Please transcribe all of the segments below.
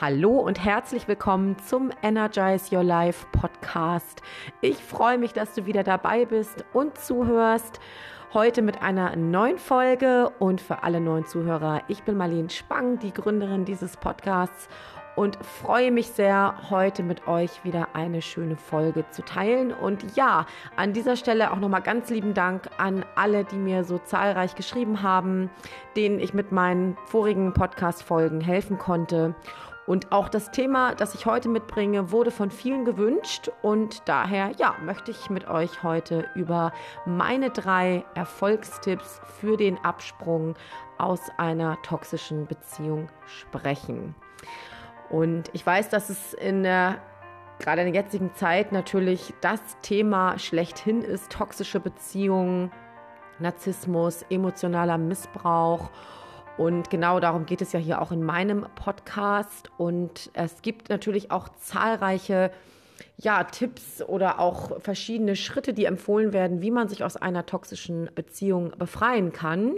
Hallo und herzlich willkommen zum Energize Your Life Podcast. Ich freue mich, dass du wieder dabei bist und zuhörst. Heute mit einer neuen Folge und für alle neuen Zuhörer, ich bin Marlene Spang, die Gründerin dieses Podcasts und freue mich sehr, heute mit euch wieder eine schöne Folge zu teilen. Und ja, an dieser Stelle auch nochmal ganz lieben Dank an alle, die mir so zahlreich geschrieben haben, denen ich mit meinen vorigen Podcast-Folgen helfen konnte. Und auch das Thema, das ich heute mitbringe, wurde von vielen gewünscht und daher, ja, möchte ich mit euch heute über meine drei Erfolgstipps für den Absprung aus einer toxischen Beziehung sprechen. Und ich weiß, dass es in der gerade in der jetzigen Zeit natürlich das Thema schlechthin ist, toxische Beziehungen, Narzissmus, emotionaler Missbrauch und genau darum geht es ja hier auch in meinem Podcast. Und es gibt natürlich auch zahlreiche ja, Tipps oder auch verschiedene Schritte, die empfohlen werden, wie man sich aus einer toxischen Beziehung befreien kann.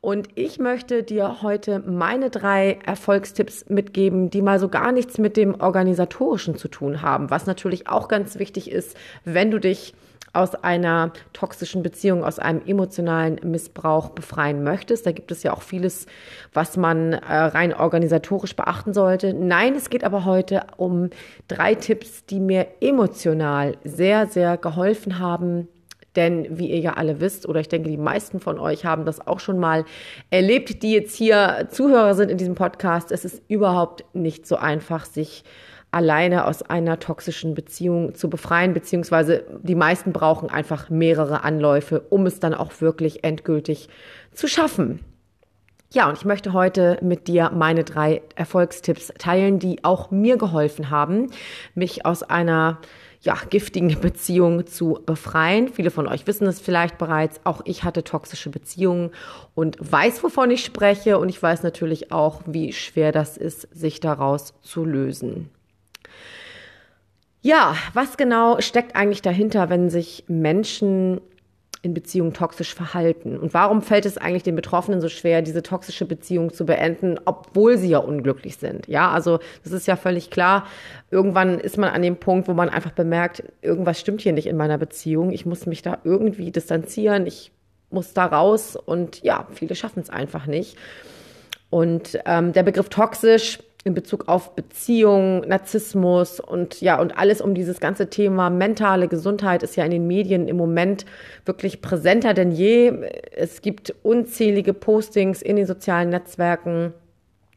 Und ich möchte dir heute meine drei Erfolgstipps mitgeben, die mal so gar nichts mit dem Organisatorischen zu tun haben, was natürlich auch ganz wichtig ist, wenn du dich aus einer toxischen Beziehung, aus einem emotionalen Missbrauch befreien möchtest. Da gibt es ja auch vieles, was man äh, rein organisatorisch beachten sollte. Nein, es geht aber heute um drei Tipps, die mir emotional sehr, sehr geholfen haben, denn wie ihr ja alle wisst, oder ich denke, die meisten von euch haben das auch schon mal erlebt, die jetzt hier Zuhörer sind in diesem Podcast, es ist überhaupt nicht so einfach, sich alleine aus einer toxischen Beziehung zu befreien, beziehungsweise die meisten brauchen einfach mehrere Anläufe, um es dann auch wirklich endgültig zu schaffen. Ja, und ich möchte heute mit dir meine drei Erfolgstipps teilen, die auch mir geholfen haben, mich aus einer ja, giftigen Beziehung zu befreien. Viele von euch wissen es vielleicht bereits. Auch ich hatte toxische Beziehungen und weiß, wovon ich spreche. Und ich weiß natürlich auch, wie schwer das ist, sich daraus zu lösen. Ja, was genau steckt eigentlich dahinter, wenn sich Menschen in Beziehungen toxisch verhalten? Und warum fällt es eigentlich den Betroffenen so schwer, diese toxische Beziehung zu beenden, obwohl sie ja unglücklich sind? Ja, also das ist ja völlig klar. Irgendwann ist man an dem Punkt, wo man einfach bemerkt, irgendwas stimmt hier nicht in meiner Beziehung. Ich muss mich da irgendwie distanzieren. Ich muss da raus. Und ja, viele schaffen es einfach nicht. Und ähm, der Begriff toxisch in Bezug auf Beziehungen, Narzissmus und ja, und alles um dieses ganze Thema mentale Gesundheit ist ja in den Medien im Moment wirklich präsenter denn je. Es gibt unzählige Postings in den sozialen Netzwerken.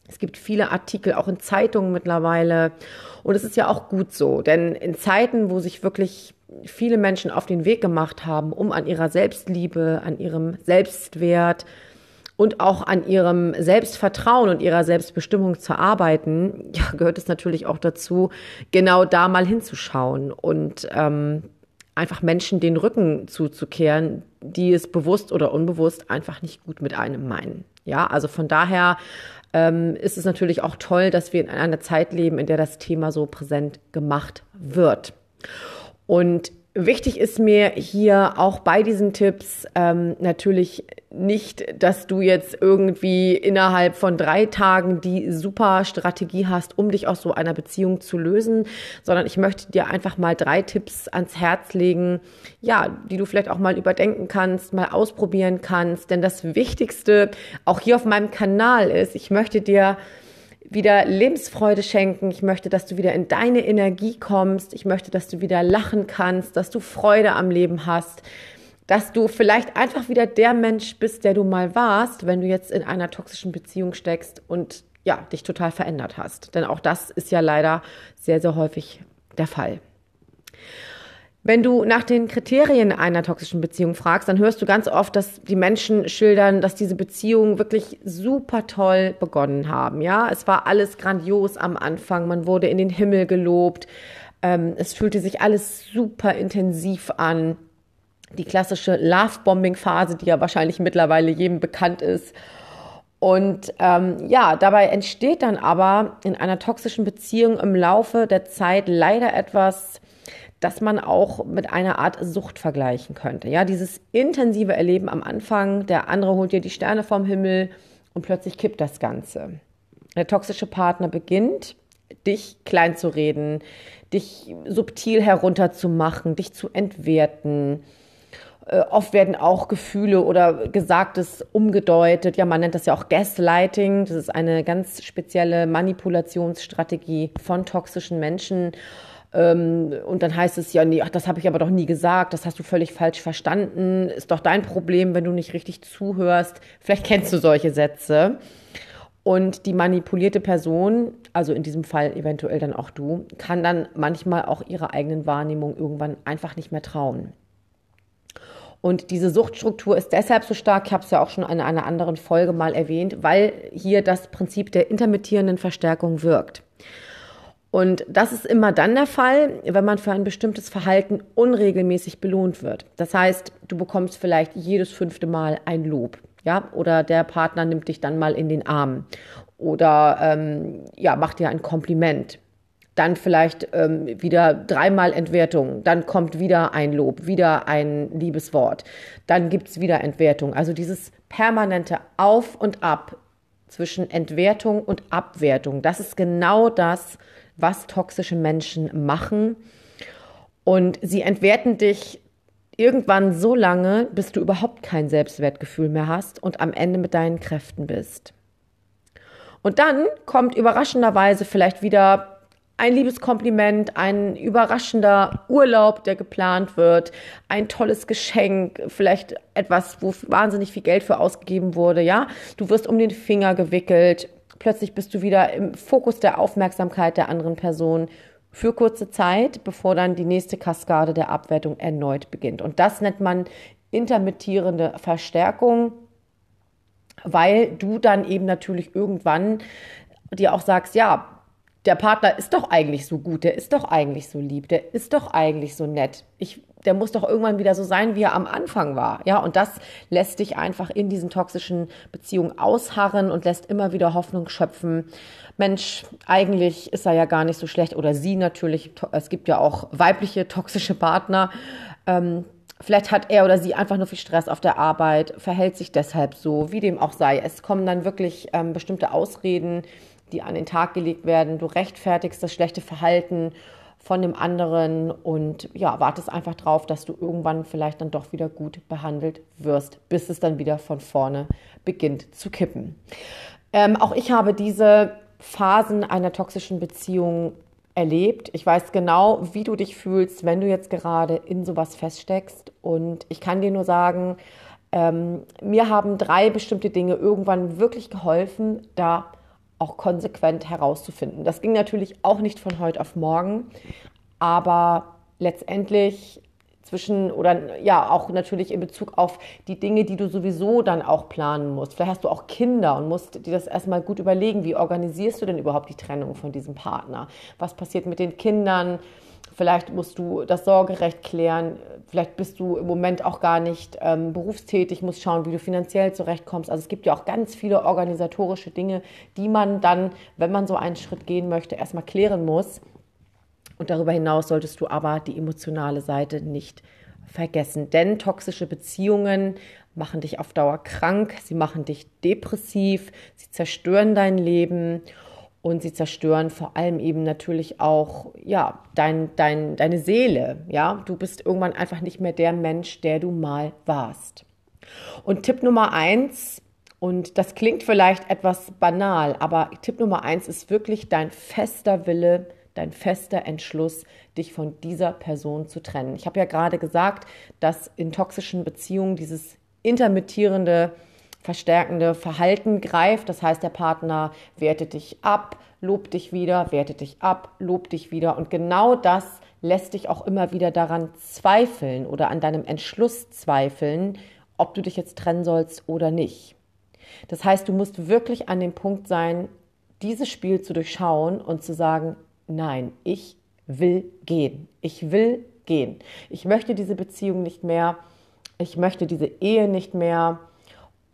Es gibt viele Artikel auch in Zeitungen mittlerweile. Und es ist ja auch gut so, denn in Zeiten, wo sich wirklich viele Menschen auf den Weg gemacht haben, um an ihrer Selbstliebe, an ihrem Selbstwert, und auch an ihrem Selbstvertrauen und ihrer Selbstbestimmung zu arbeiten, ja, gehört es natürlich auch dazu, genau da mal hinzuschauen und ähm, einfach Menschen den Rücken zuzukehren, die es bewusst oder unbewusst einfach nicht gut mit einem meinen. Ja, also von daher ähm, ist es natürlich auch toll, dass wir in einer Zeit leben, in der das Thema so präsent gemacht wird. Und Wichtig ist mir hier auch bei diesen Tipps ähm, natürlich nicht, dass du jetzt irgendwie innerhalb von drei Tagen die super Strategie hast, um dich aus so einer Beziehung zu lösen, sondern ich möchte dir einfach mal drei Tipps ans Herz legen, ja, die du vielleicht auch mal überdenken kannst, mal ausprobieren kannst. Denn das Wichtigste auch hier auf meinem Kanal ist, ich möchte dir wieder Lebensfreude schenken. Ich möchte, dass du wieder in deine Energie kommst. Ich möchte, dass du wieder lachen kannst, dass du Freude am Leben hast, dass du vielleicht einfach wieder der Mensch bist, der du mal warst, wenn du jetzt in einer toxischen Beziehung steckst und ja, dich total verändert hast. Denn auch das ist ja leider sehr, sehr häufig der Fall. Wenn du nach den Kriterien einer toxischen Beziehung fragst, dann hörst du ganz oft, dass die Menschen schildern, dass diese Beziehungen wirklich super toll begonnen haben. Ja, es war alles grandios am Anfang. Man wurde in den Himmel gelobt. Ähm, es fühlte sich alles super intensiv an. Die klassische Love-Bombing-Phase, die ja wahrscheinlich mittlerweile jedem bekannt ist. Und ähm, ja, dabei entsteht dann aber in einer toxischen Beziehung im Laufe der Zeit leider etwas, dass man auch mit einer Art Sucht vergleichen könnte. Ja, dieses intensive Erleben am Anfang, der andere holt dir die Sterne vom Himmel und plötzlich kippt das Ganze. Der toxische Partner beginnt dich klein zu reden, dich subtil herunterzumachen, dich zu entwerten. Äh, oft werden auch Gefühle oder Gesagtes umgedeutet. Ja, man nennt das ja auch Gaslighting. Das ist eine ganz spezielle Manipulationsstrategie von toxischen Menschen. Ähm, und dann heißt es ja, nee, ach, das habe ich aber doch nie gesagt, das hast du völlig falsch verstanden, ist doch dein Problem, wenn du nicht richtig zuhörst. Vielleicht kennst du solche Sätze. Und die manipulierte Person, also in diesem Fall eventuell dann auch du, kann dann manchmal auch ihrer eigenen Wahrnehmung irgendwann einfach nicht mehr trauen. Und diese Suchtstruktur ist deshalb so stark, ich habe es ja auch schon in einer anderen Folge mal erwähnt, weil hier das Prinzip der intermittierenden Verstärkung wirkt. Und das ist immer dann der Fall, wenn man für ein bestimmtes Verhalten unregelmäßig belohnt wird. Das heißt, du bekommst vielleicht jedes fünfte Mal ein Lob ja, oder der Partner nimmt dich dann mal in den Arm oder ähm, ja, macht dir ein Kompliment. Dann vielleicht ähm, wieder dreimal Entwertung, dann kommt wieder ein Lob, wieder ein Liebeswort, dann gibt es wieder Entwertung. Also dieses permanente Auf und Ab zwischen Entwertung und Abwertung, das ist genau das, was toxische Menschen machen. Und sie entwerten dich irgendwann so lange, bis du überhaupt kein Selbstwertgefühl mehr hast und am Ende mit deinen Kräften bist. Und dann kommt überraschenderweise vielleicht wieder ein liebes Kompliment, ein überraschender Urlaub, der geplant wird, ein tolles Geschenk, vielleicht etwas, wo wahnsinnig viel Geld für ausgegeben wurde, ja? Du wirst um den Finger gewickelt, plötzlich bist du wieder im Fokus der Aufmerksamkeit der anderen Person für kurze Zeit, bevor dann die nächste Kaskade der Abwertung erneut beginnt. Und das nennt man intermittierende Verstärkung, weil du dann eben natürlich irgendwann dir auch sagst, ja, der Partner ist doch eigentlich so gut, der ist doch eigentlich so lieb, der ist doch eigentlich so nett. Ich, der muss doch irgendwann wieder so sein, wie er am Anfang war. Ja, und das lässt dich einfach in diesen toxischen Beziehungen ausharren und lässt immer wieder Hoffnung schöpfen. Mensch, eigentlich ist er ja gar nicht so schlecht oder sie natürlich. Es gibt ja auch weibliche toxische Partner. Ähm, Vielleicht hat er oder sie einfach nur viel Stress auf der Arbeit, verhält sich deshalb so, wie dem auch sei. Es kommen dann wirklich ähm, bestimmte Ausreden, die an den Tag gelegt werden. Du rechtfertigst das schlechte Verhalten von dem anderen und ja, wartest einfach drauf, dass du irgendwann vielleicht dann doch wieder gut behandelt wirst, bis es dann wieder von vorne beginnt zu kippen. Ähm, auch ich habe diese Phasen einer toxischen Beziehung erlebt. Ich weiß genau, wie du dich fühlst, wenn du jetzt gerade in sowas feststeckst. Und ich kann dir nur sagen, ähm, mir haben drei bestimmte Dinge irgendwann wirklich geholfen, da auch konsequent herauszufinden. Das ging natürlich auch nicht von heute auf morgen, aber letztendlich zwischen oder ja auch natürlich in Bezug auf die Dinge, die du sowieso dann auch planen musst. Vielleicht hast du auch Kinder und musst dir das erstmal gut überlegen, wie organisierst du denn überhaupt die Trennung von diesem Partner? Was passiert mit den Kindern? Vielleicht musst du das Sorgerecht klären. Vielleicht bist du im Moment auch gar nicht ähm, berufstätig, musst schauen, wie du finanziell zurechtkommst. Also es gibt ja auch ganz viele organisatorische Dinge, die man dann, wenn man so einen Schritt gehen möchte, erstmal klären muss. Und darüber hinaus solltest du aber die emotionale Seite nicht vergessen. Denn toxische Beziehungen machen dich auf Dauer krank, sie machen dich depressiv, sie zerstören dein Leben und sie zerstören vor allem eben natürlich auch ja dein, dein, deine Seele. Ja, du bist irgendwann einfach nicht mehr der Mensch, der du mal warst. Und Tipp Nummer eins und das klingt vielleicht etwas banal, aber Tipp Nummer eins ist wirklich dein fester Wille, dein fester Entschluss, dich von dieser Person zu trennen. Ich habe ja gerade gesagt, dass in toxischen Beziehungen dieses intermittierende verstärkende Verhalten greift. Das heißt, der Partner wertet dich ab, lobt dich wieder, wertet dich ab, lobt dich wieder. Und genau das lässt dich auch immer wieder daran zweifeln oder an deinem Entschluss zweifeln, ob du dich jetzt trennen sollst oder nicht. Das heißt, du musst wirklich an dem Punkt sein, dieses Spiel zu durchschauen und zu sagen, nein, ich will gehen. Ich will gehen. Ich möchte diese Beziehung nicht mehr. Ich möchte diese Ehe nicht mehr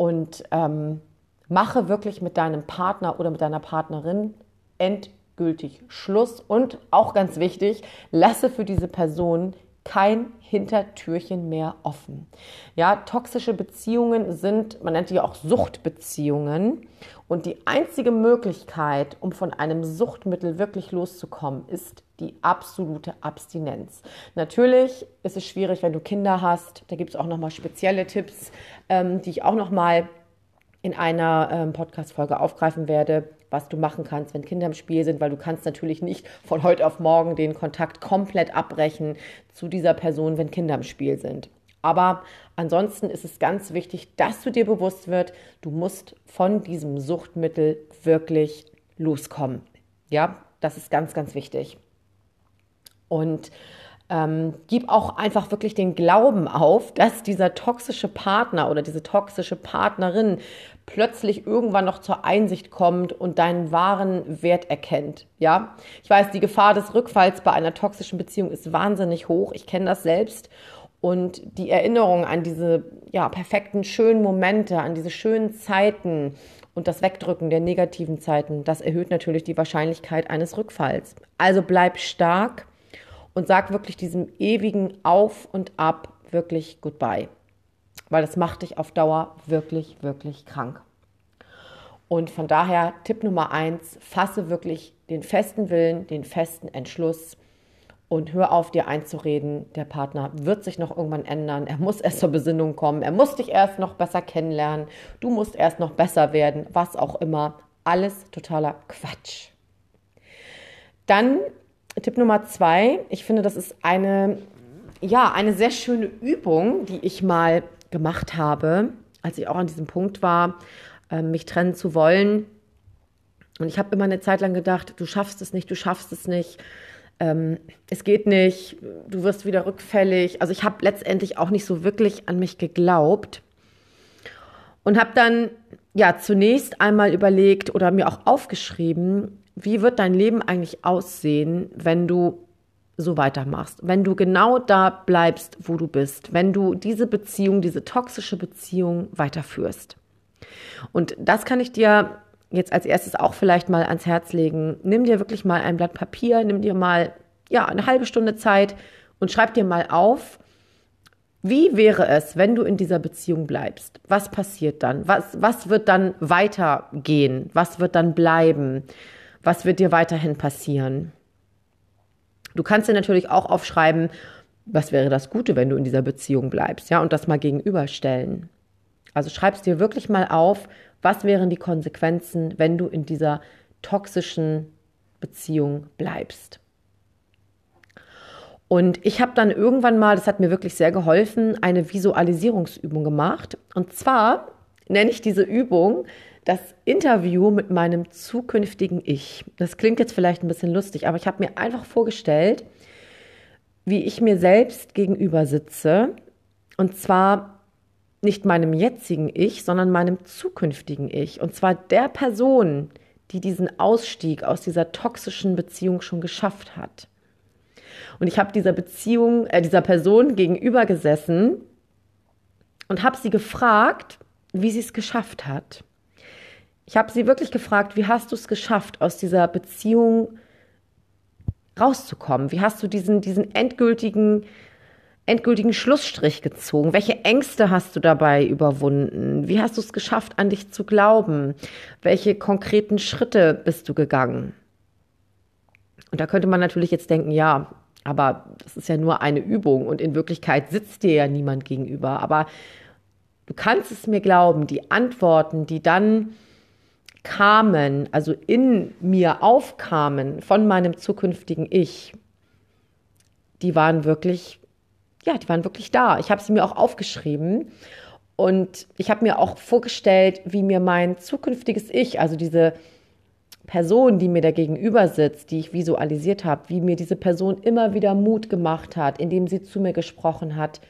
und ähm, mache wirklich mit deinem Partner oder mit deiner Partnerin endgültig Schluss. Und auch ganz wichtig, lasse für diese Person kein Hintertürchen mehr offen. Ja, toxische Beziehungen sind, man nennt die auch Suchtbeziehungen. Und die einzige Möglichkeit, um von einem Suchtmittel wirklich loszukommen, ist die absolute Abstinenz. Natürlich ist es schwierig, wenn du Kinder hast. Da gibt es auch nochmal spezielle Tipps, ähm, die ich auch nochmal in einer ähm, Podcast-Folge aufgreifen werde, was du machen kannst, wenn Kinder im Spiel sind, weil du kannst natürlich nicht von heute auf morgen den Kontakt komplett abbrechen zu dieser Person, wenn Kinder im Spiel sind. Aber ansonsten ist es ganz wichtig, dass du dir bewusst wird, du musst von diesem Suchtmittel wirklich loskommen. Ja, das ist ganz, ganz wichtig. Und ähm, gib auch einfach wirklich den Glauben auf, dass dieser toxische Partner oder diese toxische Partnerin plötzlich irgendwann noch zur Einsicht kommt und deinen wahren Wert erkennt. Ja, ich weiß, die Gefahr des Rückfalls bei einer toxischen Beziehung ist wahnsinnig hoch. Ich kenne das selbst. Und die Erinnerung an diese ja, perfekten, schönen Momente, an diese schönen Zeiten und das Wegdrücken der negativen Zeiten, das erhöht natürlich die Wahrscheinlichkeit eines Rückfalls. Also bleib stark und sag wirklich diesem ewigen Auf und Ab wirklich Goodbye. Weil das macht dich auf Dauer wirklich, wirklich krank. Und von daher Tipp Nummer eins, fasse wirklich den festen Willen, den festen Entschluss und hör auf, dir einzureden, der Partner wird sich noch irgendwann ändern, er muss erst zur Besinnung kommen, er muss dich erst noch besser kennenlernen, du musst erst noch besser werden, was auch immer. Alles totaler Quatsch. Dann Tipp Nummer zwei, ich finde, das ist eine, ja, eine sehr schöne Übung, die ich mal gemacht habe, als ich auch an diesem Punkt war, ähm, mich trennen zu wollen. Und ich habe immer eine Zeit lang gedacht, du schaffst es nicht, du schaffst es nicht, ähm, es geht nicht, du wirst wieder rückfällig. Also ich habe letztendlich auch nicht so wirklich an mich geglaubt und habe dann ja zunächst einmal überlegt oder mir auch aufgeschrieben, wie wird dein Leben eigentlich aussehen, wenn du so weitermachst, wenn du genau da bleibst, wo du bist, wenn du diese Beziehung, diese toxische Beziehung weiterführst. Und das kann ich dir jetzt als erstes auch vielleicht mal ans Herz legen. Nimm dir wirklich mal ein Blatt Papier, nimm dir mal ja, eine halbe Stunde Zeit und schreib dir mal auf, wie wäre es, wenn du in dieser Beziehung bleibst? Was passiert dann? Was, was wird dann weitergehen? Was wird dann bleiben? Was wird dir weiterhin passieren? Du kannst dir natürlich auch aufschreiben, was wäre das Gute, wenn du in dieser Beziehung bleibst, ja, und das mal gegenüberstellen. Also schreibst dir wirklich mal auf, was wären die Konsequenzen, wenn du in dieser toxischen Beziehung bleibst. Und ich habe dann irgendwann mal, das hat mir wirklich sehr geholfen, eine Visualisierungsübung gemacht. Und zwar nenne ich diese Übung das Interview mit meinem zukünftigen Ich. Das klingt jetzt vielleicht ein bisschen lustig, aber ich habe mir einfach vorgestellt, wie ich mir selbst gegenüber sitze. Und zwar nicht meinem jetzigen Ich, sondern meinem zukünftigen Ich. Und zwar der Person, die diesen Ausstieg aus dieser toxischen Beziehung schon geschafft hat. Und ich habe dieser Beziehung, äh, dieser Person gegenüber gesessen und habe sie gefragt, wie sie es geschafft hat. Ich habe sie wirklich gefragt, wie hast du es geschafft, aus dieser Beziehung rauszukommen? Wie hast du diesen, diesen endgültigen, endgültigen Schlussstrich gezogen? Welche Ängste hast du dabei überwunden? Wie hast du es geschafft, an dich zu glauben? Welche konkreten Schritte bist du gegangen? Und da könnte man natürlich jetzt denken, ja, aber das ist ja nur eine Übung und in Wirklichkeit sitzt dir ja niemand gegenüber. Aber du kannst es mir glauben, die Antworten, die dann kamen, also in mir aufkamen von meinem zukünftigen Ich, die waren wirklich, ja, die waren wirklich da. Ich habe sie mir auch aufgeschrieben und ich habe mir auch vorgestellt, wie mir mein zukünftiges Ich, also diese Person, die mir da gegenüber sitzt, die ich visualisiert habe, wie mir diese Person immer wieder Mut gemacht hat, indem sie zu mir gesprochen hat.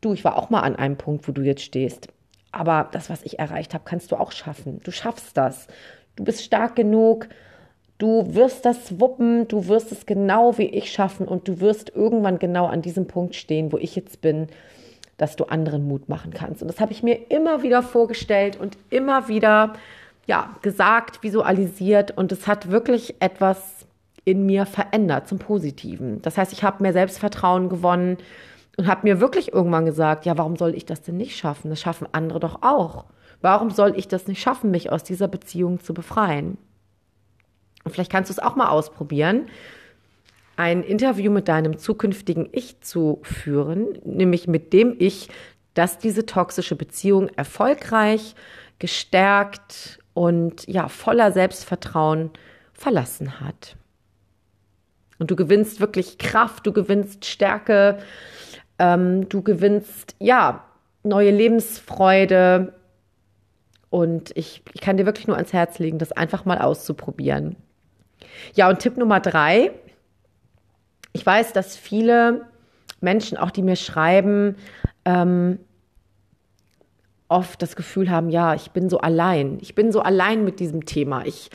Du, ich war auch mal an einem Punkt, wo du jetzt stehst. Aber das, was ich erreicht habe, kannst du auch schaffen. Du schaffst das. Du bist stark genug. Du wirst das wuppen. Du wirst es genau wie ich schaffen. Und du wirst irgendwann genau an diesem Punkt stehen, wo ich jetzt bin, dass du anderen Mut machen kannst. Und das habe ich mir immer wieder vorgestellt und immer wieder ja, gesagt, visualisiert. Und es hat wirklich etwas in mir verändert zum Positiven. Das heißt, ich habe mehr Selbstvertrauen gewonnen und habe mir wirklich irgendwann gesagt, ja, warum soll ich das denn nicht schaffen? Das schaffen andere doch auch. Warum soll ich das nicht schaffen, mich aus dieser Beziehung zu befreien? Und vielleicht kannst du es auch mal ausprobieren, ein Interview mit deinem zukünftigen Ich zu führen, nämlich mit dem Ich, das diese toxische Beziehung erfolgreich, gestärkt und ja, voller Selbstvertrauen verlassen hat. Und du gewinnst wirklich Kraft, du gewinnst Stärke, ähm, du gewinnst ja neue Lebensfreude. Und ich, ich kann dir wirklich nur ans Herz legen, das einfach mal auszuprobieren. Ja, und Tipp Nummer drei. Ich weiß, dass viele Menschen, auch die mir schreiben, ähm, oft das Gefühl haben, ja, ich bin so allein. Ich bin so allein mit diesem Thema. Ich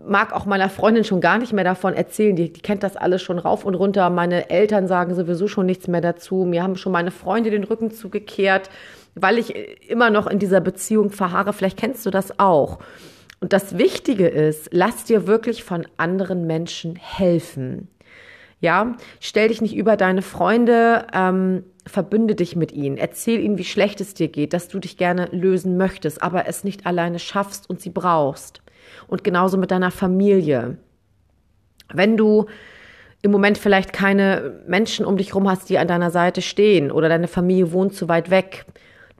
mag auch meiner Freundin schon gar nicht mehr davon erzählen. Die, die kennt das alles schon rauf und runter. Meine Eltern sagen sowieso schon nichts mehr dazu. Mir haben schon meine Freunde den Rücken zugekehrt, weil ich immer noch in dieser Beziehung verharre. Vielleicht kennst du das auch. Und das Wichtige ist, lass dir wirklich von anderen Menschen helfen. Ja, stell dich nicht über deine Freunde, ähm, verbünde dich mit ihnen, erzähl ihnen, wie schlecht es dir geht, dass du dich gerne lösen möchtest, aber es nicht alleine schaffst und sie brauchst. Und genauso mit deiner Familie. Wenn du im Moment vielleicht keine Menschen um dich herum hast, die an deiner Seite stehen oder deine Familie wohnt zu weit weg,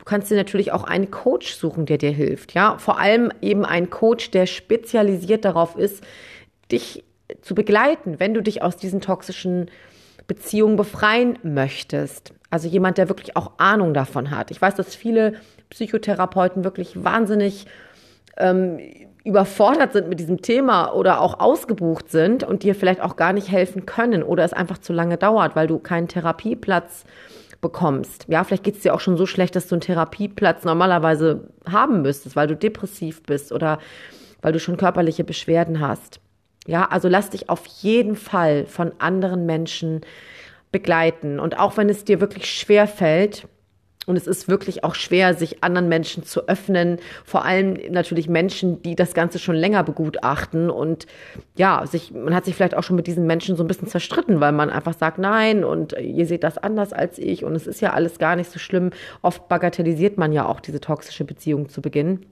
Du kannst dir natürlich auch einen Coach suchen, der dir hilft. Ja, vor allem eben einen Coach, der spezialisiert darauf ist, dich zu begleiten, wenn du dich aus diesen toxischen Beziehungen befreien möchtest. Also jemand, der wirklich auch Ahnung davon hat. Ich weiß, dass viele Psychotherapeuten wirklich wahnsinnig ähm, überfordert sind mit diesem Thema oder auch ausgebucht sind und dir vielleicht auch gar nicht helfen können oder es einfach zu lange dauert, weil du keinen Therapieplatz bekommst. Ja, vielleicht geht es dir auch schon so schlecht, dass du einen Therapieplatz normalerweise haben müsstest, weil du depressiv bist oder weil du schon körperliche Beschwerden hast. Ja, also lass dich auf jeden Fall von anderen Menschen begleiten. Und auch wenn es dir wirklich schwer fällt, und es ist wirklich auch schwer, sich anderen Menschen zu öffnen, vor allem natürlich Menschen, die das Ganze schon länger begutachten. Und ja, sich, man hat sich vielleicht auch schon mit diesen Menschen so ein bisschen zerstritten, weil man einfach sagt, nein, und ihr seht das anders als ich und es ist ja alles gar nicht so schlimm. Oft bagatellisiert man ja auch diese toxische Beziehung zu Beginn.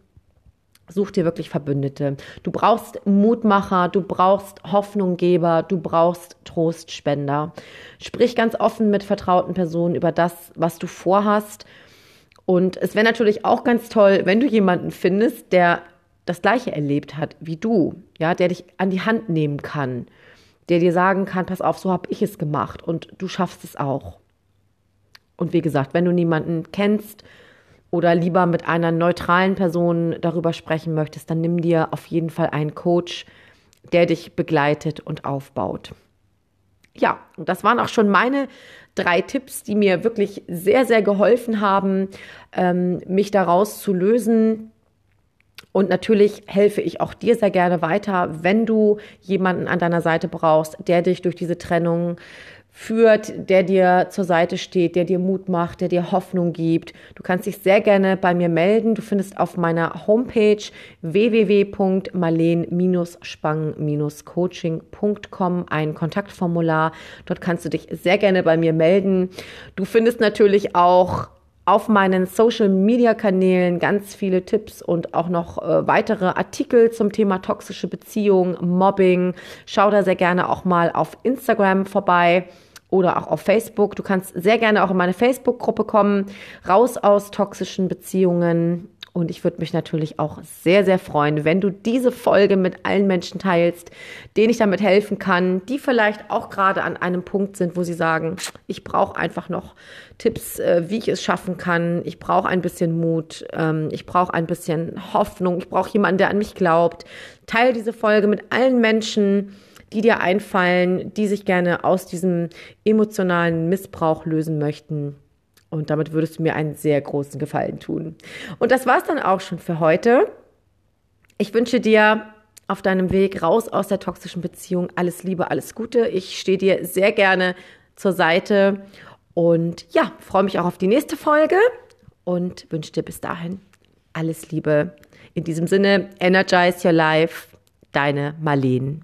Such dir wirklich Verbündete. Du brauchst Mutmacher, du brauchst Hoffnunggeber, du brauchst Trostspender. Sprich ganz offen mit vertrauten Personen über das, was du vorhast. Und es wäre natürlich auch ganz toll, wenn du jemanden findest, der das Gleiche erlebt hat wie du, ja, der dich an die Hand nehmen kann, der dir sagen kann, pass auf, so habe ich es gemacht und du schaffst es auch. Und wie gesagt, wenn du niemanden kennst, oder lieber mit einer neutralen Person darüber sprechen möchtest, dann nimm dir auf jeden Fall einen Coach, der dich begleitet und aufbaut. Ja, und das waren auch schon meine drei Tipps, die mir wirklich sehr, sehr geholfen haben, ähm, mich daraus zu lösen. Und natürlich helfe ich auch dir sehr gerne weiter, wenn du jemanden an deiner Seite brauchst, der dich durch diese Trennung führt, der dir zur Seite steht, der dir Mut macht, der dir Hoffnung gibt. Du kannst dich sehr gerne bei mir melden. Du findest auf meiner Homepage www.marleen-spang-coaching.com ein Kontaktformular. Dort kannst du dich sehr gerne bei mir melden. Du findest natürlich auch auf meinen Social-Media-Kanälen ganz viele Tipps und auch noch äh, weitere Artikel zum Thema toxische Beziehung, Mobbing. Schau da sehr gerne auch mal auf Instagram vorbei oder auch auf Facebook. Du kannst sehr gerne auch in meine Facebook-Gruppe kommen. Raus aus toxischen Beziehungen. Und ich würde mich natürlich auch sehr, sehr freuen, wenn du diese Folge mit allen Menschen teilst, denen ich damit helfen kann, die vielleicht auch gerade an einem Punkt sind, wo sie sagen, ich brauche einfach noch Tipps, äh, wie ich es schaffen kann. Ich brauche ein bisschen Mut. Ähm, ich brauche ein bisschen Hoffnung. Ich brauche jemanden, der an mich glaubt. Teile diese Folge mit allen Menschen, die dir einfallen, die sich gerne aus diesem emotionalen Missbrauch lösen möchten. Und damit würdest du mir einen sehr großen Gefallen tun. Und das war's dann auch schon für heute. Ich wünsche dir auf deinem Weg raus aus der toxischen Beziehung alles Liebe, alles Gute. Ich stehe dir sehr gerne zur Seite und ja, freue mich auch auf die nächste Folge und wünsche dir bis dahin alles Liebe. In diesem Sinne, energize your life, deine Marlene.